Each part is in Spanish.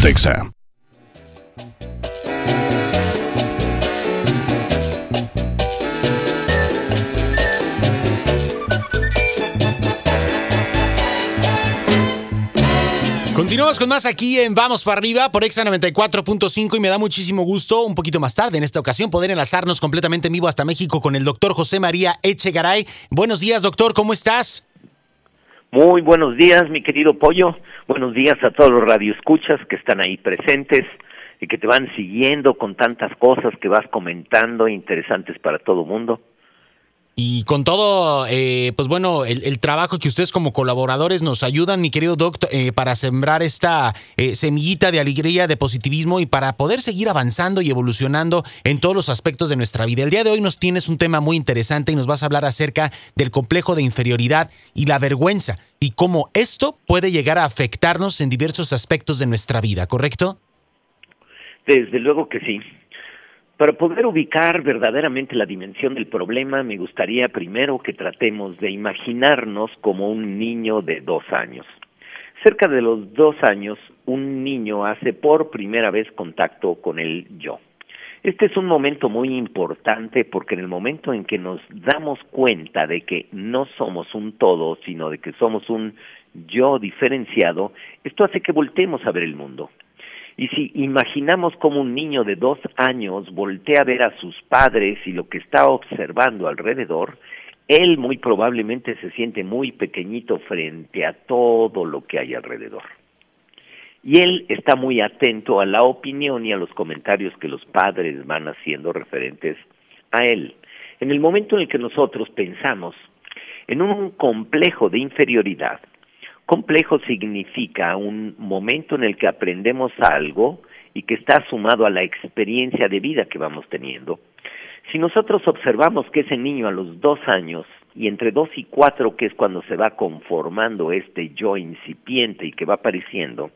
Pontexa. Continuamos con más aquí en Vamos para arriba por Exa 94.5 y me da muchísimo gusto un poquito más tarde en esta ocasión poder enlazarnos completamente en vivo hasta México con el doctor José María Echegaray. Buenos días, doctor, ¿cómo estás? Muy buenos días, mi querido Pollo. Buenos días a todos los radioescuchas que están ahí presentes y que te van siguiendo con tantas cosas que vas comentando interesantes para todo mundo. Y con todo, eh, pues bueno, el, trabajo que ustedes como colaboradores nos ayudan, mi querido doctor, eh, para sembrar esta eh, semillita de alegría, de positivismo y para poder seguir avanzando y evolucionando en todos los aspectos de nuestra vida. El día de hoy nos tienes un tema muy interesante y nos vas a hablar acerca del complejo de inferioridad y la vergüenza y cómo esto puede llegar a afectarnos en diversos aspectos de nuestra vida, ¿correcto? Desde luego que sí. Para poder ubicar verdaderamente la dimensión del problema, me gustaría primero que tratemos de imaginarnos como un niño de dos años. Cerca de los dos años, un niño hace por primera vez contacto con el yo. Este es un momento muy importante porque en el momento en que nos damos cuenta de que no somos un todo, sino de que somos un yo diferenciado, esto hace que volteemos a ver el mundo. Y si imaginamos como un niño de dos años voltea a ver a sus padres y lo que está observando alrededor, él muy probablemente se siente muy pequeñito frente a todo lo que hay alrededor. Y él está muy atento a la opinión y a los comentarios que los padres van haciendo referentes a él. En el momento en el que nosotros pensamos en un complejo de inferioridad, Complejo significa un momento en el que aprendemos algo y que está sumado a la experiencia de vida que vamos teniendo. Si nosotros observamos que ese niño a los dos años y entre dos y cuatro, que es cuando se va conformando este yo incipiente y que va apareciendo,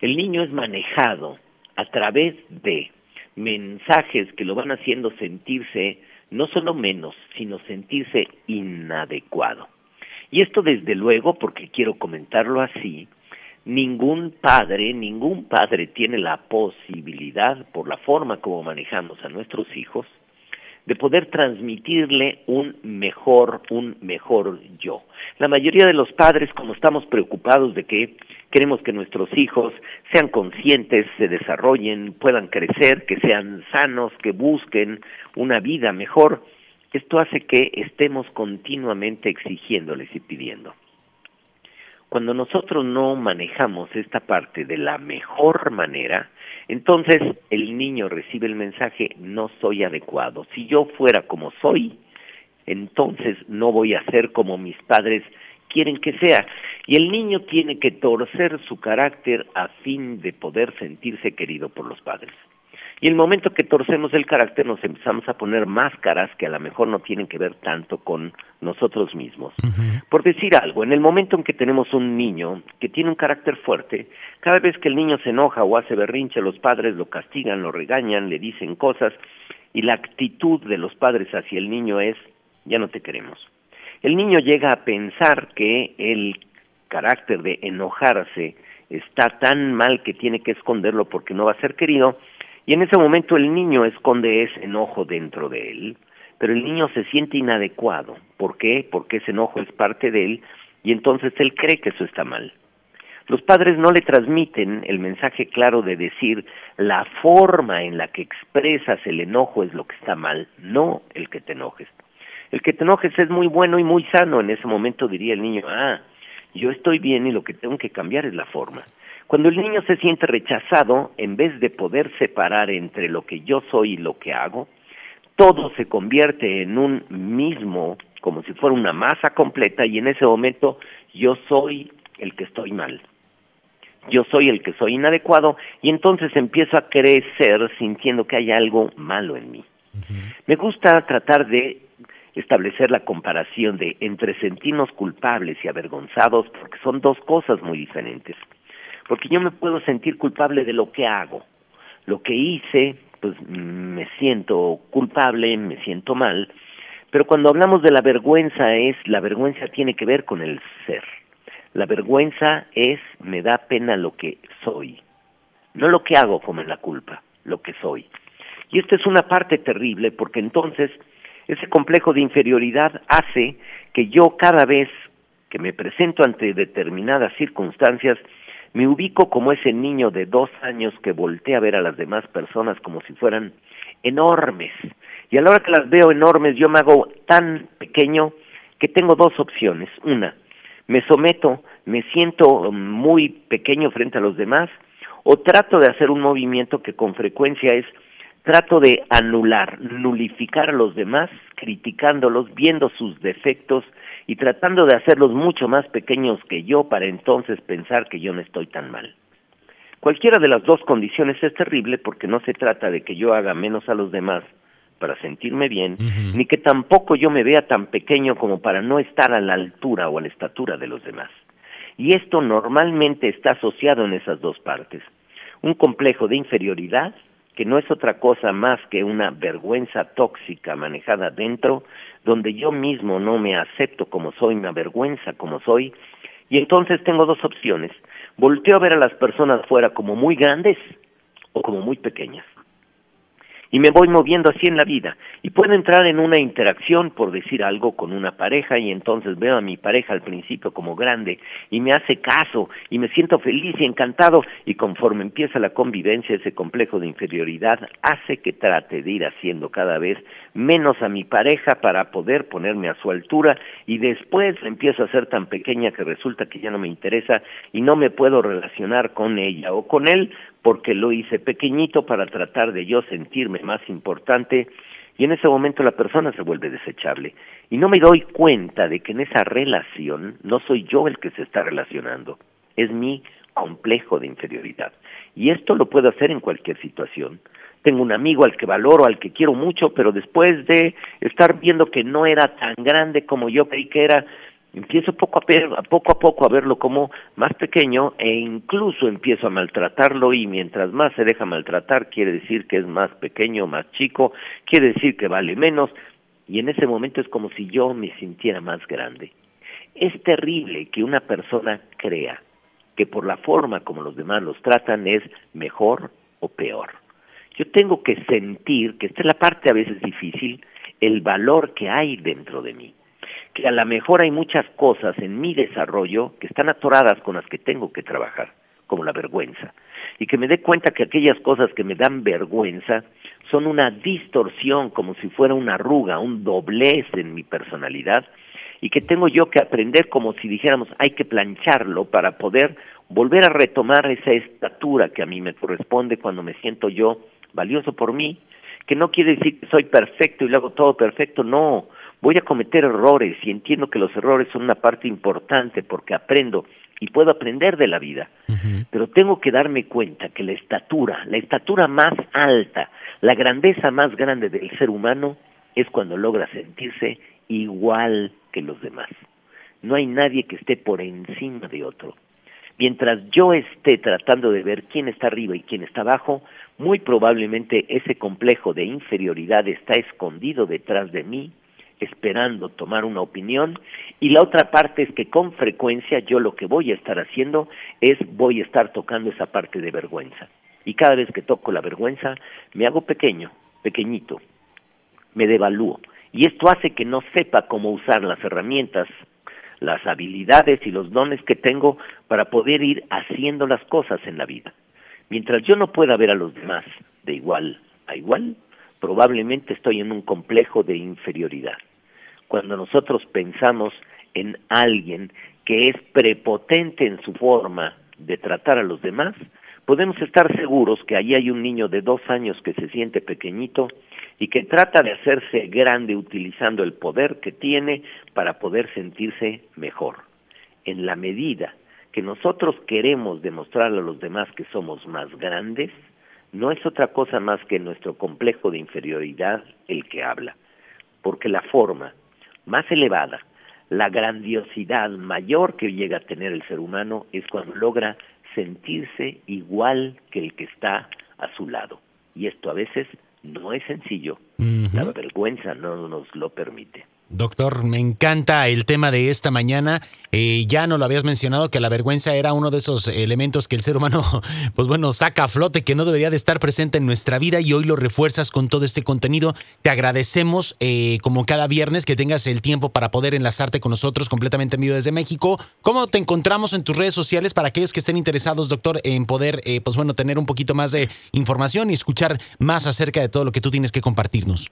el niño es manejado a través de mensajes que lo van haciendo sentirse no solo menos, sino sentirse inadecuado. Y esto desde luego, porque quiero comentarlo así, ningún padre, ningún padre tiene la posibilidad, por la forma como manejamos a nuestros hijos, de poder transmitirle un mejor, un mejor yo. La mayoría de los padres, como estamos preocupados de que queremos que nuestros hijos sean conscientes, se desarrollen, puedan crecer, que sean sanos, que busquen una vida mejor, esto hace que estemos continuamente exigiéndoles y pidiendo. Cuando nosotros no manejamos esta parte de la mejor manera, entonces el niño recibe el mensaje no soy adecuado. Si yo fuera como soy, entonces no voy a ser como mis padres quieren que sea. Y el niño tiene que torcer su carácter a fin de poder sentirse querido por los padres. Y el momento que torcemos el carácter nos empezamos a poner máscaras que a lo mejor no tienen que ver tanto con nosotros mismos. Por decir algo, en el momento en que tenemos un niño que tiene un carácter fuerte, cada vez que el niño se enoja o hace berrinche, los padres lo castigan, lo regañan, le dicen cosas y la actitud de los padres hacia el niño es ya no te queremos. El niño llega a pensar que el carácter de enojarse está tan mal que tiene que esconderlo porque no va a ser querido y en ese momento el niño esconde ese enojo dentro de él, pero el niño se siente inadecuado. ¿Por qué? Porque ese enojo es parte de él y entonces él cree que eso está mal. Los padres no le transmiten el mensaje claro de decir la forma en la que expresas el enojo es lo que está mal, no el que te enojes. El que te enojes es muy bueno y muy sano. En ese momento diría el niño, ah, yo estoy bien y lo que tengo que cambiar es la forma. Cuando el niño se siente rechazado, en vez de poder separar entre lo que yo soy y lo que hago, todo se convierte en un mismo, como si fuera una masa completa, y en ese momento yo soy el que estoy mal. Yo soy el que soy inadecuado, y entonces empiezo a crecer sintiendo que hay algo malo en mí. Me gusta tratar de establecer la comparación de entre sentirnos culpables y avergonzados, porque son dos cosas muy diferentes porque yo me puedo sentir culpable de lo que hago. Lo que hice, pues me siento culpable, me siento mal, pero cuando hablamos de la vergüenza es, la vergüenza tiene que ver con el ser. La vergüenza es, me da pena lo que soy. no lo que hago como la culpa, lo que soy. Y esta es una parte terrible porque entonces ese complejo de inferioridad hace que yo cada vez que me presento ante determinadas circunstancias, me ubico como ese niño de dos años que voltea a ver a las demás personas como si fueran enormes. Y a la hora que las veo enormes, yo me hago tan pequeño que tengo dos opciones. Una, me someto, me siento muy pequeño frente a los demás, o trato de hacer un movimiento que con frecuencia es trato de anular, nulificar a los demás, criticándolos, viendo sus defectos y tratando de hacerlos mucho más pequeños que yo para entonces pensar que yo no estoy tan mal. Cualquiera de las dos condiciones es terrible porque no se trata de que yo haga menos a los demás para sentirme bien, ni que tampoco yo me vea tan pequeño como para no estar a la altura o a la estatura de los demás. Y esto normalmente está asociado en esas dos partes. Un complejo de inferioridad que no es otra cosa más que una vergüenza tóxica manejada dentro, donde yo mismo no me acepto como soy, me avergüenza como soy, y entonces tengo dos opciones. Volteo a ver a las personas fuera como muy grandes o como muy pequeñas y me voy moviendo así en la vida. Y puedo entrar en una interacción, por decir algo, con una pareja y entonces veo a mi pareja al principio como grande y me hace caso y me siento feliz y encantado y conforme empieza la convivencia ese complejo de inferioridad hace que trate de ir haciendo cada vez menos a mi pareja para poder ponerme a su altura y después empiezo a ser tan pequeña que resulta que ya no me interesa y no me puedo relacionar con ella o con él porque lo hice pequeñito para tratar de yo sentirme más importante y en ese momento la persona se vuelve desechable. Y no me doy cuenta de que en esa relación no soy yo el que se está relacionando, es mi complejo de inferioridad. Y esto lo puedo hacer en cualquier situación. Tengo un amigo al que valoro, al que quiero mucho, pero después de estar viendo que no era tan grande como yo creí que era, empiezo poco a, poco a poco a verlo como más pequeño e incluso empiezo a maltratarlo y mientras más se deja maltratar quiere decir que es más pequeño, más chico, quiere decir que vale menos y en ese momento es como si yo me sintiera más grande. Es terrible que una persona crea que por la forma como los demás los tratan es mejor o peor. Yo tengo que sentir, que esta es la parte a veces difícil, el valor que hay dentro de mí a lo mejor hay muchas cosas en mi desarrollo que están atoradas con las que tengo que trabajar, como la vergüenza, y que me dé cuenta que aquellas cosas que me dan vergüenza son una distorsión, como si fuera una arruga, un doblez en mi personalidad, y que tengo yo que aprender como si dijéramos hay que plancharlo para poder volver a retomar esa estatura que a mí me corresponde cuando me siento yo valioso por mí, que no quiere decir que soy perfecto y lo hago todo perfecto, no, voy a cometer errores y entiendo que los errores son una parte importante porque aprendo y puedo aprender de la vida, pero tengo que darme cuenta que la estatura, la estatura más alta, la grandeza más grande del ser humano es cuando logra sentirse igual que los demás. No hay nadie que esté por encima de otro. Mientras yo esté tratando de ver quién está arriba y quién está abajo, muy probablemente ese complejo de inferioridad está escondido detrás de mí esperando tomar una opinión. Y la otra parte es que con frecuencia yo lo que voy a estar haciendo es voy a estar tocando esa parte de vergüenza. Y cada vez que toco la vergüenza me hago pequeño, pequeñito, me devalúo. Y esto hace que no sepa cómo usar las herramientas, las habilidades y los dones que tengo para poder ir haciendo las cosas en la vida. Mientras yo no pueda ver a los demás de igual a igual, probablemente estoy en un complejo de inferioridad cuando nosotros pensamos en alguien que es prepotente en su forma de tratar a los demás, podemos estar seguros que allí hay un niño de dos años que se siente pequeñito y que trata de hacerse grande utilizando el poder que tiene para poder sentirse mejor. En la medida que nosotros queremos demostrarle a los demás que somos más grandes, no es otra cosa más que nuestro complejo de inferioridad el que habla, porque la forma más elevada, la grandiosidad mayor que llega a tener el ser humano es cuando logra sentirse igual que el que está a su lado. Y esto a veces no es sencillo. La vergüenza no nos lo permite. Doctor, me encanta el tema de esta mañana. Eh, ya no lo habías mencionado que la vergüenza era uno de esos elementos que el ser humano, pues bueno, saca a flote, que no debería de estar presente en nuestra vida y hoy lo refuerzas con todo este contenido. Te agradecemos eh, como cada viernes que tengas el tiempo para poder enlazarte con nosotros completamente en desde México. ¿Cómo te encontramos en tus redes sociales para aquellos que estén interesados, doctor, en poder, eh, pues bueno, tener un poquito más de información y escuchar más acerca de todo lo que tú tienes que compartirnos?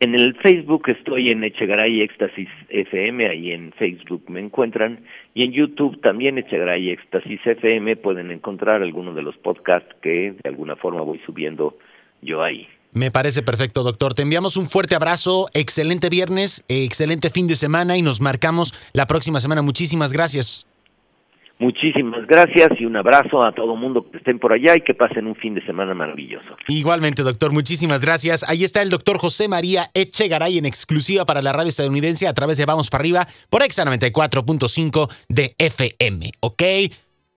En el Facebook estoy en Echegaray Éxtasis FM, ahí en Facebook me encuentran, y en YouTube también Echegaray Éxtasis FM pueden encontrar algunos de los podcasts que de alguna forma voy subiendo yo ahí. Me parece perfecto, doctor. Te enviamos un fuerte abrazo, excelente viernes, excelente fin de semana y nos marcamos la próxima semana. Muchísimas gracias. Muchísimas gracias y un abrazo a todo mundo que estén por allá y que pasen un fin de semana maravilloso. Igualmente, doctor, muchísimas gracias. Ahí está el doctor José María Echegaray en exclusiva para la radio estadounidense a través de Vamos para arriba por Exa 94.5 de FM. ¿Ok?